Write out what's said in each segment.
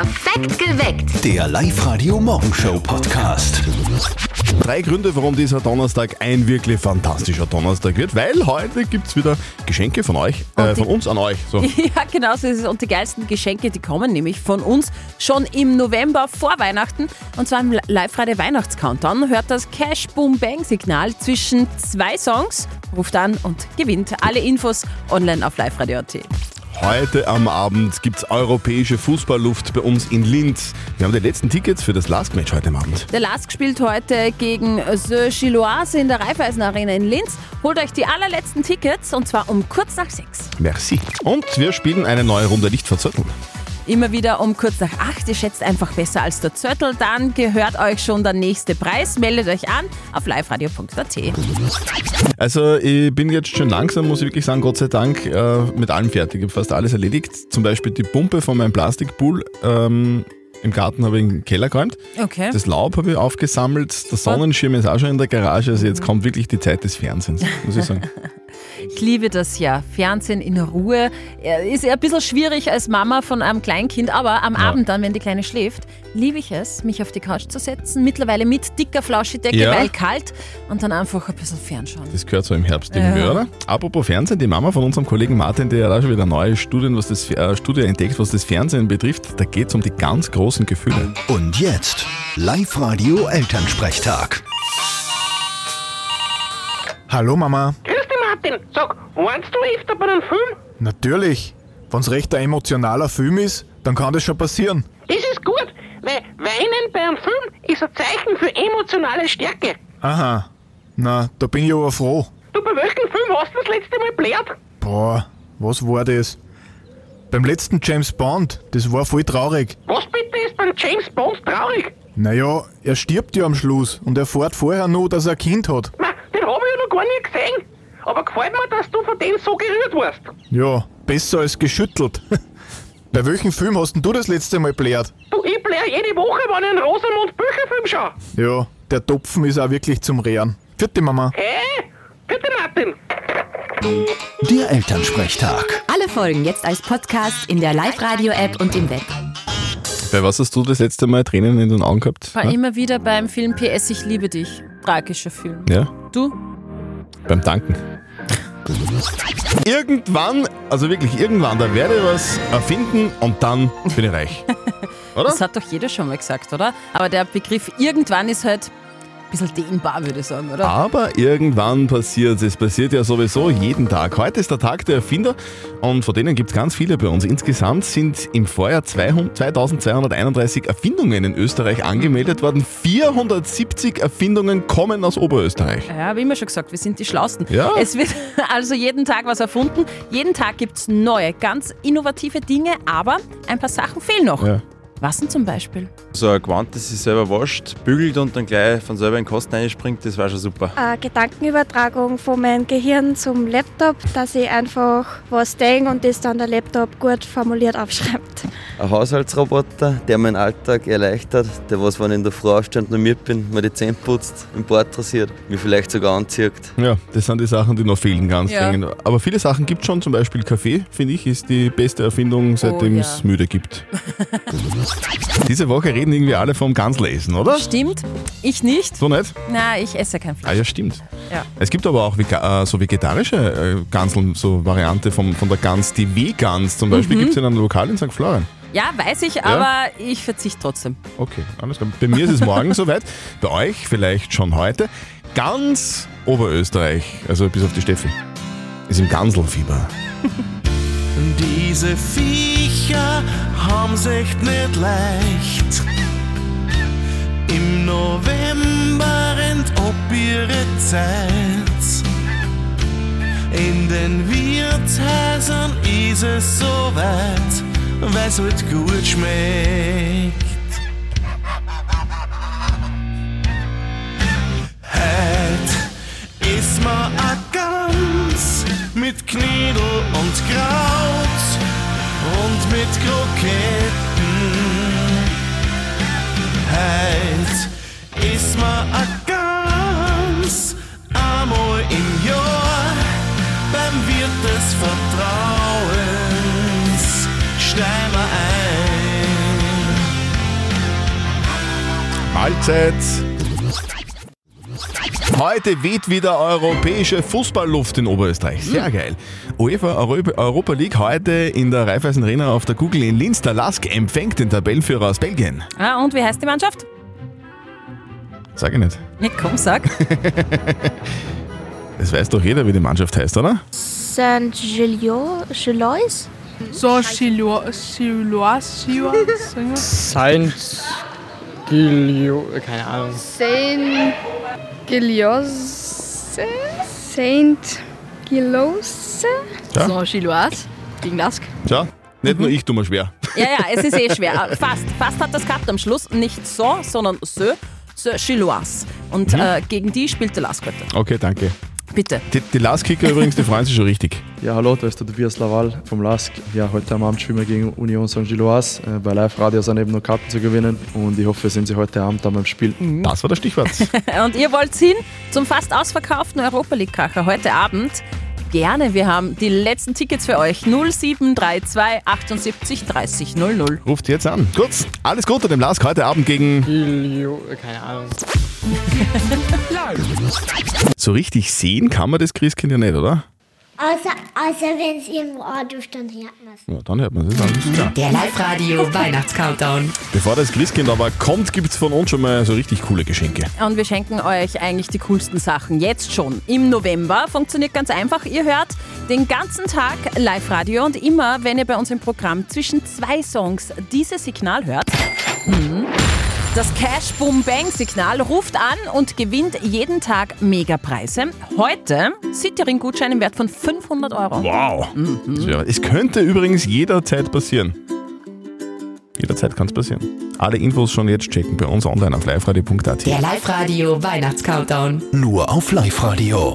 Perfekt geweckt. Der Live-Radio-Morgenshow-Podcast. Drei Gründe, warum dieser Donnerstag ein wirklich fantastischer Donnerstag wird, weil heute gibt es wieder Geschenke von euch, äh, von uns an euch. So. Ja, genau so ist es. Und die geilsten Geschenke, die kommen nämlich von uns schon im November vor Weihnachten. Und zwar im Live-Radio Weihnachtscountdown. Hört das Cash Boom Bang Signal zwischen zwei Songs, ruft an und gewinnt. Alle Infos online auf liveradio.at. Heute am Abend gibt es europäische Fußballluft bei uns in Linz. Wir haben die letzten Tickets für das Last-Match heute am Abend. Der LASK spielt heute gegen The Chiloise in der Raiffeisen Arena in Linz. Holt euch die allerletzten Tickets und zwar um kurz nach sechs. Merci. Und wir spielen eine neue Runde nicht verzötteln. Immer wieder um kurz nach acht. Ihr schätzt einfach besser als der Zöttel. Dann gehört euch schon der nächste Preis. Meldet euch an auf liveradio.at. Also ich bin jetzt schon langsam, muss ich wirklich sagen, Gott sei Dank, äh, mit allem fertig. Ich habe fast alles erledigt. Zum Beispiel die Pumpe von meinem Plastikpool. Ähm, Im Garten habe ich in den Keller geräumt. Okay. Das Laub habe ich aufgesammelt. Der Sonnenschirm ist auch schon in der Garage. Also jetzt kommt wirklich die Zeit des Fernsehens, muss ich sagen. Ich liebe das ja. Fernsehen in Ruhe. Ist ja ein bisschen schwierig als Mama von einem Kleinkind, aber am Abend dann, wenn die Kleine schläft, liebe ich es, mich auf die Couch zu setzen. Mittlerweile mit dicker Flauschidecke, Ja. weil kalt und dann einfach ein bisschen fernschauen. Das gehört so im Herbst irgendwie, Ja. oder? Apropos Fernsehen, die Mama von unserem Kollegen Martin, der hat auch schon wieder neue Studien, was das, äh, Studie entdeckt, was das Fernsehen betrifft. Da geht es um die ganz großen Gefühle. Und jetzt Live-Radio Elternsprechtag. Hallo Mama. Martin. Sag, warnst du öfter bei einem Film? Natürlich. Wenn's recht ein emotionaler Film ist, dann kann das schon passieren. Das ist gut, weil Weinen bei einem Film ist ein Zeichen für emotionale Stärke. Aha. Na, da bin ich aber froh. Du, bei welchem Film hast du das letzte Mal blärt? Boah, was war das? Beim letzten James Bond, das war voll traurig. Was bitte ist beim James Bond traurig? Naja, er stirbt ja am Schluss und erfährt vorher nur, dass er ein Kind hat. Ma, den habe ich ja noch gar nie gesehen. Aber gefällt mir, dass du von dem so gerührt warst. Ja, besser als geschüttelt. Bei welchem Film hast denn du das letzte Mal blärt? Du, ich blär jede Woche, wenn ich einen Rosamund Bücherfilm schaue. Ja, der Topfen ist auch wirklich zum Rehren. Vierte Mama. Hey, bitte Martin. Der Elternsprechtag. Alle Folgen jetzt als Podcast in der Live-Radio-App und im Web. Bei was hast du das letzte Mal Tränen in den Augen gehabt? War Ja? immer wieder beim Film PS Ich liebe dich. Tragischer Film. ja? Du? Beim Danken. Irgendwann, also wirklich irgendwann, da werde ich was erfinden und dann bin ich reich. Oder? Das hat doch jeder schon mal gesagt, oder? Aber der Begriff irgendwann ist halt bisschen dehnbar, würde ich sagen, oder? Aber irgendwann passiert es. passiert ja sowieso jeden Tag. Heute ist der Tag der Erfinder und von denen gibt es ganz viele bei uns. Insgesamt sind im Vorjahr 200 2231 Erfindungen in Österreich angemeldet worden. 470 Erfindungen kommen aus Oberösterreich. Ja, wie immer schon gesagt, wir sind die Schlausten. Ja. Es wird also jeden Tag was erfunden. Jeden Tag gibt es neue, ganz innovative Dinge, aber ein paar Sachen fehlen noch. Ja. Was denn zum Beispiel? So ein Gewand, das sich selber wascht, bügelt und dann gleich von selber in den Kosten einspringt, das war schon super. eine Gedankenübertragung von meinem Gehirn zum Laptop, dass ich einfach was denke und das dann der Laptop gut formuliert aufschreibt. Ein Haushaltsroboter, der meinen Alltag erleichtert, der was, wenn ich in der Früh aufstehe und normiert bin, mir die Zähne putzt, im Bart rasiert, mich vielleicht sogar anzieht. Ja, das sind die Sachen, die noch fehlen, ganz Ja. dringend. Aber viele Sachen gibt schon, zum Beispiel Kaffee, finde ich, ist die beste Erfindung, seitdem ja. es müde gibt. Diese Woche reden irgendwie alle vom Ganzlesen, oder? Stimmt, ich nicht. So nicht? Na, ich esse kein Ah Fleisch. ja, stimmt. Ja. Es gibt aber auch vega äh, so vegetarische äh, Ganseln, so Variante vom, von der Gans, die W-Gans zum Beispiel, Mhm. gibt es in einem Lokal in St. Florian. Ja, weiß ich, aber ich verzichte trotzdem. Okay, alles klar. Bei mir ist es morgen soweit, bei euch vielleicht schon heute. Ganz Oberösterreich, also bis auf die Steffi, ist im Ganselfieber. Diese Viecher haben's echt nicht leicht. November rennt ob ihre Zeit. In den Wirtshäusern ist es soweit, weil's halt gut schmeckt. Heut ist ma a Gans mit Knädel und Kraut und mit Kroketten. Mahlzeit. Heute weht wieder europäische Fußballluft in Oberösterreich. Sehr geil. UEFA Europa, League heute in der Raiffeisen Arena auf der Google in Linz. Der Lask empfängt den Tabellenführer aus Belgien. Ah, und wie heißt die Mannschaft? Sag ich nicht. Ja, komm, sag. Das weiß doch jeder, wie die Mannschaft heißt, oder? Saint Gillois? Chilois, Chilois, Saint Gilio, keine Ahnung. Saint Giliose? Saint Gilose? Ja. So, Chilois, gegen Lask. Tja, nicht nur ich tue mir schwer. Ja, ja, es ist eh schwer. Fast, fast hat das gehabt am Schluss. Nicht so, sondern so, so Chilois. Und äh, gegen die spielt der Lask heute. Okay, danke. Bitte. Die, die Lask-Kicker übrigens, die freuen sich schon richtig. Ja, hallo, da ist der Tobias Laval vom LASK. Ja, heute am Abend spielen wir gegen Union Saint-Gilloise. Äh, bei Live Radio sind eben noch Karten zu gewinnen und ich hoffe, wir sehen Sie heute Abend dann beim Spiel. Das war das Stichwort. Und ihr wollt hin zum fast ausverkauften Europa League-Kracher heute Abend? Gerne, wir haben die letzten Tickets für euch. 0732 78 30 00. Ruft jetzt an. Gut, alles Gute dem Lask heute Abend gegen. Keine Ahnung. So richtig sehen kann man das Christkind ja nicht, oder? Außer, außer wenn es irgendwo ist, dann hört man es. Ja, dann hört man es. Der Live-Radio Weihnachtscountdown. Bevor das Christkind aber kommt, gibt es von uns schon mal so richtig coole Geschenke. Und wir schenken euch eigentlich die coolsten Sachen jetzt schon. Im November funktioniert ganz einfach. Ihr hört den ganzen Tag Live-Radio und immer, wenn ihr bei uns im Programm zwischen zwei Songs dieses Signal hört, hm, das Cash Boom Bang Signal ruft an und gewinnt jeden Tag Megapreise. Heute Cityring-Gutschein im Wert von 500 Euro. Wow. Wär- Es könnte übrigens jederzeit passieren. Jederzeit kann es passieren. Alle Infos schon jetzt checken bei uns online auf liveradio.at. Der Live-Radio Weihnachtscountdown. Nur auf Live-Radio.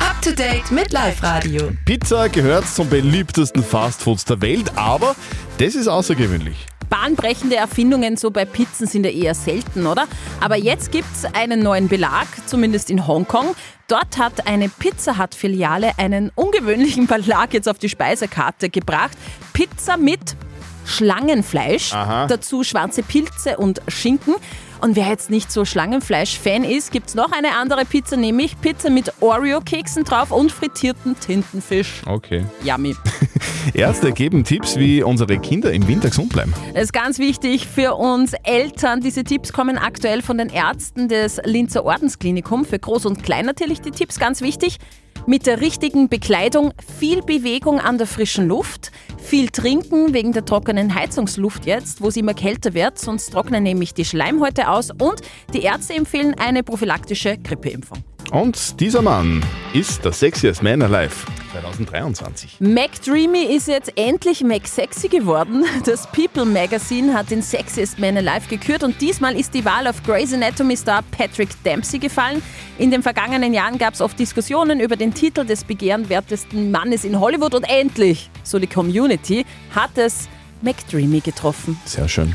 Up to date mit Live-Radio. Pizza gehört zum beliebtesten Fastfoods der Welt, aber das ist außergewöhnlich. Bahnbrechende Erfindungen so bei Pizzen sind ja eher selten, oder? Aber jetzt gibt's einen neuen Belag, zumindest in Hongkong. Dort hat eine Pizza Hut-Filiale einen ungewöhnlichen Belag jetzt auf die Speisekarte gebracht. Pizza mit Schlangenfleisch, Aha. dazu schwarze Pilze und Schinken. Und wer jetzt nicht so Schlangenfleisch-Fan ist, gibt's noch eine andere Pizza, nämlich Pizza mit Oreo-Keksen drauf und frittierten Tintenfisch. Okay. Yummy. Ärzte geben Tipps, wie unsere Kinder im Winter gesund bleiben. Das ist ganz wichtig für uns Eltern. Diese Tipps kommen aktuell von den Ärzten des Linzer Ordensklinikum. Für Groß und Klein natürlich die Tipps, ganz wichtig. Mit der richtigen Bekleidung, viel Bewegung an der frischen Luft, viel trinken wegen der trockenen Heizungsluft jetzt, wo es immer kälter wird, sonst trocknen nämlich die Schleimhäute aus und die Ärzte empfehlen eine prophylaktische Grippeimpfung. Und dieser Mann ist der Sexiest Man Alive 2023. McDreamy ist jetzt endlich McSexy geworden. Das People Magazine hat den Sexiest Man Alive gekürt und diesmal ist die Wahl auf Grey's Anatomy Star Patrick Dempsey gefallen. In den vergangenen Jahren gab es oft Diskussionen über den Titel des begehrenswertesten Mannes in Hollywood und endlich, so die Community, hat es McDreamy getroffen. Sehr schön.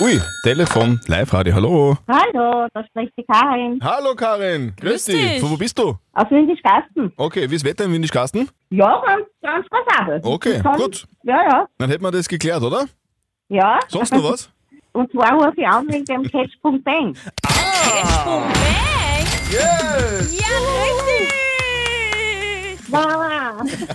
Ui, Telefon, Live-Radio, hallo. Hallo, da spricht die Karin. Hallo Karin, grüß, Grüß dich. dich. Von wo bist du? Aus Windischgasten. Okay, wie ist das Wetter in Windischgasten? Ja, ganz, ganz passabel. Okay, kann- gut. Ja, ja. Dann hätten wir das geklärt, oder? Ja. Sonst noch was? Und zwar rufe ich an wegen dem Catch.bang. Catch.bang? Yes! Ja,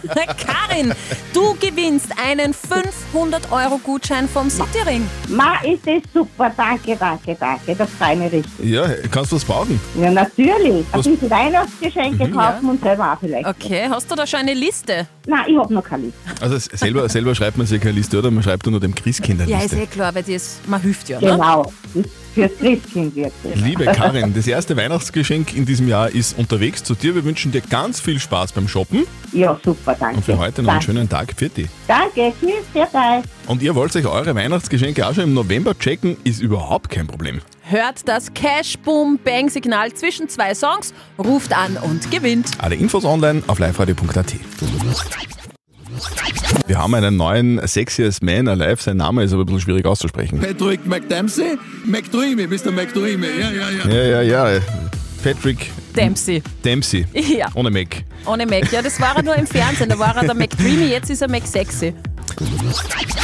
Karin, du gewinnst einen 500-Euro-Gutschein vom Cityring. Ma, ist das super. Danke, danke, danke. Das freut mich richtig. Ja, kannst du was brauchen? Ja, natürlich. Was- Ein bisschen Weihnachtsgeschenke Mhm. kaufen und selber auch vielleicht. Okay, hast du da schon eine Liste? Nein, ich habe noch keine Liste. Also s- selber, selber schreibt man sich keine Liste, oder? Man schreibt nur dem Christkind eine Ja, ist Liste. eh klar, weil das, man hilft ja. Ne? Genau. Ist Fürs Christkind wirklich. Liebe Karin, das erste Weihnachtsgeschenk in diesem Jahr ist unterwegs zu dir. Wir wünschen dir ganz viel Spaß beim Shoppen Ja, super, danke. und für heute noch einen Danke. schönen Tag für dich. Danke, tschüss, sehr geil. Und ihr wollt euch eure Weihnachtsgeschenke auch schon im November checken, ist überhaupt kein Problem. Hört das Cash Boom Bang Signal zwischen zwei Songs, ruft an und gewinnt. Alle Infos online auf liveradio.at. Wir haben einen neuen Sexiest Man Alive. Sein Name ist aber ein bisschen schwierig auszusprechen. Patrick McDempsey? McDreamy, bist du McDreamy? Ja, ja, ja. Ja, ja, ja. Patrick Dempsey. Dempsey. Ja. Ohne Mac. Ohne Mac. Ja, das war er nur im Fernsehen. Da war er der McDreamy, jetzt ist er McSexy.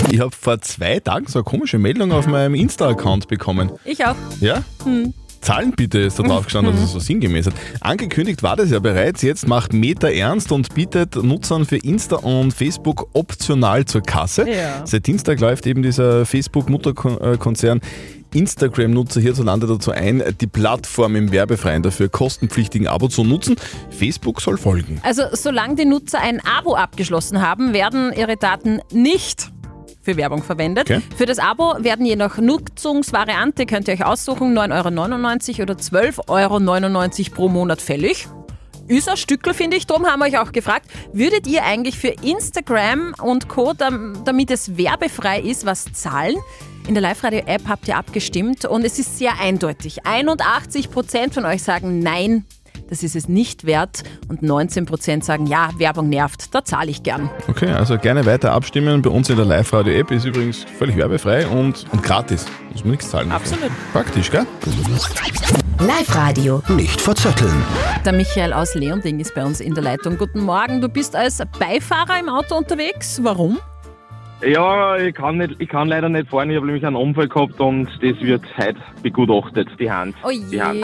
Ich habe vor zwei Tagen so eine komische Meldung auf meinem Insta-Account bekommen. Ich auch. Ja? Hm. Zahlen bitte ist da drauf gestanden, dass es so sinngemäß hat. Angekündigt war das ja bereits. Jetzt macht Meta ernst und bietet Nutzern für Insta und Facebook optional zur Kasse. Ja. Seit Dienstag läuft eben dieser Facebook-Mutterkonzern Instagram-Nutzer hierzulande dazu ein, die Plattform im werbefreien, dafür kostenpflichtigen Abo zu nutzen. Facebook soll folgen. Also solange die Nutzer ein Abo abgeschlossen haben, werden ihre Daten nicht für Werbung verwendet. Okay. Für das Abo werden je nach Nutzungsvariante, könnt ihr euch aussuchen, 9,99 Euro oder 12,99 Euro pro Monat fällig. Ist ein Stückel, finde ich. Darum haben wir euch auch gefragt, würdet ihr eigentlich für Instagram und Co., dam- damit es werbefrei ist, was zahlen? In der Live-Radio-App habt ihr abgestimmt und es ist sehr eindeutig. 81% von euch sagen Nein, das ist es nicht wert und 19% sagen Ja, Werbung nervt, da zahle ich gern. Okay, also gerne weiter abstimmen. Bei uns in der Live-Radio-App ist übrigens völlig werbefrei und, und gratis. Muss man nichts zahlen. dafür. Absolut. Praktisch, gell? Live-Radio. Nicht verzetteln. Der Michael aus Leonding ist bei uns in der Leitung. Guten Morgen, du bist als Beifahrer im Auto unterwegs. Warum? Ja, ich kann, nicht, ich kann leider nicht fahren. Ich habe nämlich einen Unfall gehabt und das wird heute begutachtet, die Hand. Oh je. Die Hand.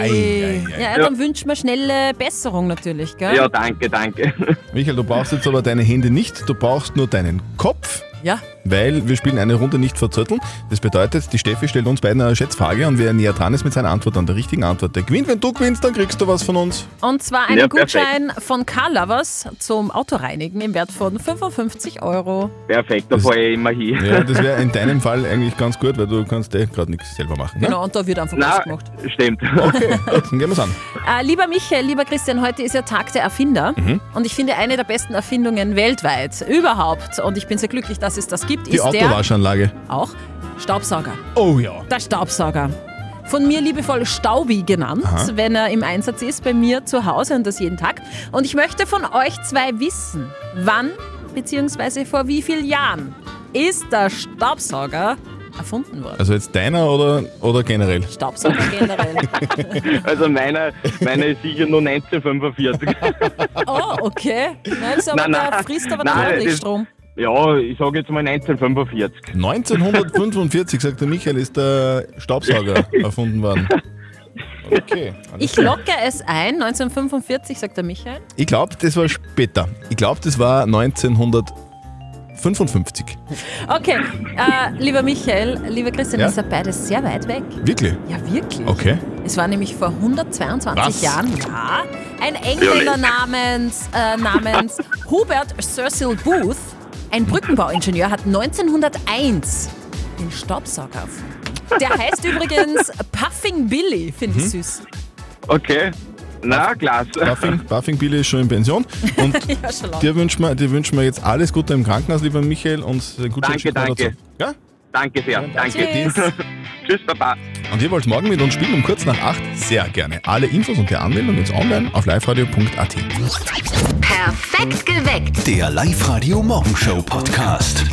Ja, dann wünschen wir schnelle Besserung natürlich, gell? Ja, danke, danke. Michael, du brauchst jetzt aber deine Hände nicht, du brauchst nur deinen Kopf. Ja. Weil wir spielen eine Runde nicht verzötteln. Das bedeutet, die Steffi stellt uns beiden eine Schätzfrage und wer näher dran ist mit seiner Antwort an der richtigen Antwort, der gewinnt. Wenn du gewinnst, dann kriegst du was von uns. Und zwar einen Ja. Gutschein von Car Lovers zum Autoreinigen im Wert von 55 Euro. Perfekt, da fahre ich immer hin. Ja, das wäre in deinem Fall eigentlich ganz gut, weil du kannst eh gerade nichts selber machen. Ne? Genau, und da wird einfach was gemacht. Stimmt. Okay, gut, dann gehen wir's an. Äh, lieber Michael, lieber Christian, heute ist ja Tag der Erfinder. Mhm. Und ich finde, eine der besten Erfindungen weltweit überhaupt, und ich bin sehr glücklich, dass es das gibt, Die ist der Autowaschanlage. auch Staubsauger. Oh ja. Der Staubsauger. Von mir liebevoll Staubi genannt, Aha. wenn er im Einsatz ist bei mir zu Hause und das jeden Tag. Und ich möchte von euch zwei wissen, wann bzw. vor wie vielen Jahren ist der Staubsauger erfunden worden? Also jetzt deiner oder, oder generell? Staubsauger generell. Also meiner, meiner ist sicher nur 1945. oh, okay. Nein, das ist aber, Nein, nein. der frisst aber Nein, dann ordentlich das- Strom. Ja, ich sage jetzt mal 1945. 1945, sagt der Michael, ist der Staubsauger erfunden worden. Okay. Ich locke es ein, 1945, sagt der Michael. Ich glaube, das war später. Ich glaube, das war 1955. Okay, äh, lieber Michael, lieber Christian, Ja? ist ja beides sehr weit weg. Wirklich? Ja, wirklich. Okay. Es war nämlich vor 122 Was? Jahren, ja, ein Engländer namens, äh, namens Hubert Cecil Booth, ein Brückenbauingenieur, hat 1901 den Staubsauger erfunden. Der heißt übrigens Puffing Billy, finde ich Mhm. süß. Okay. Na, klasse. Buffing, Buffing Billy ist schon in Pension. Und Ja, schon lange. dir wünschen, wir, dir wünschen wir jetzt alles Gute im Krankenhaus, lieber Michael, und gut Danke, danke. Ja? Danke sehr. Danke. Tschüss. Tschüss, Papa. Und ihr wollt morgen mit uns spielen um kurz nach acht? Sehr gerne. Alle Infos und die Anmeldung jetzt online auf liveradio.at. Perfekt geweckt. Der Live-Radio Morgenshow Podcast.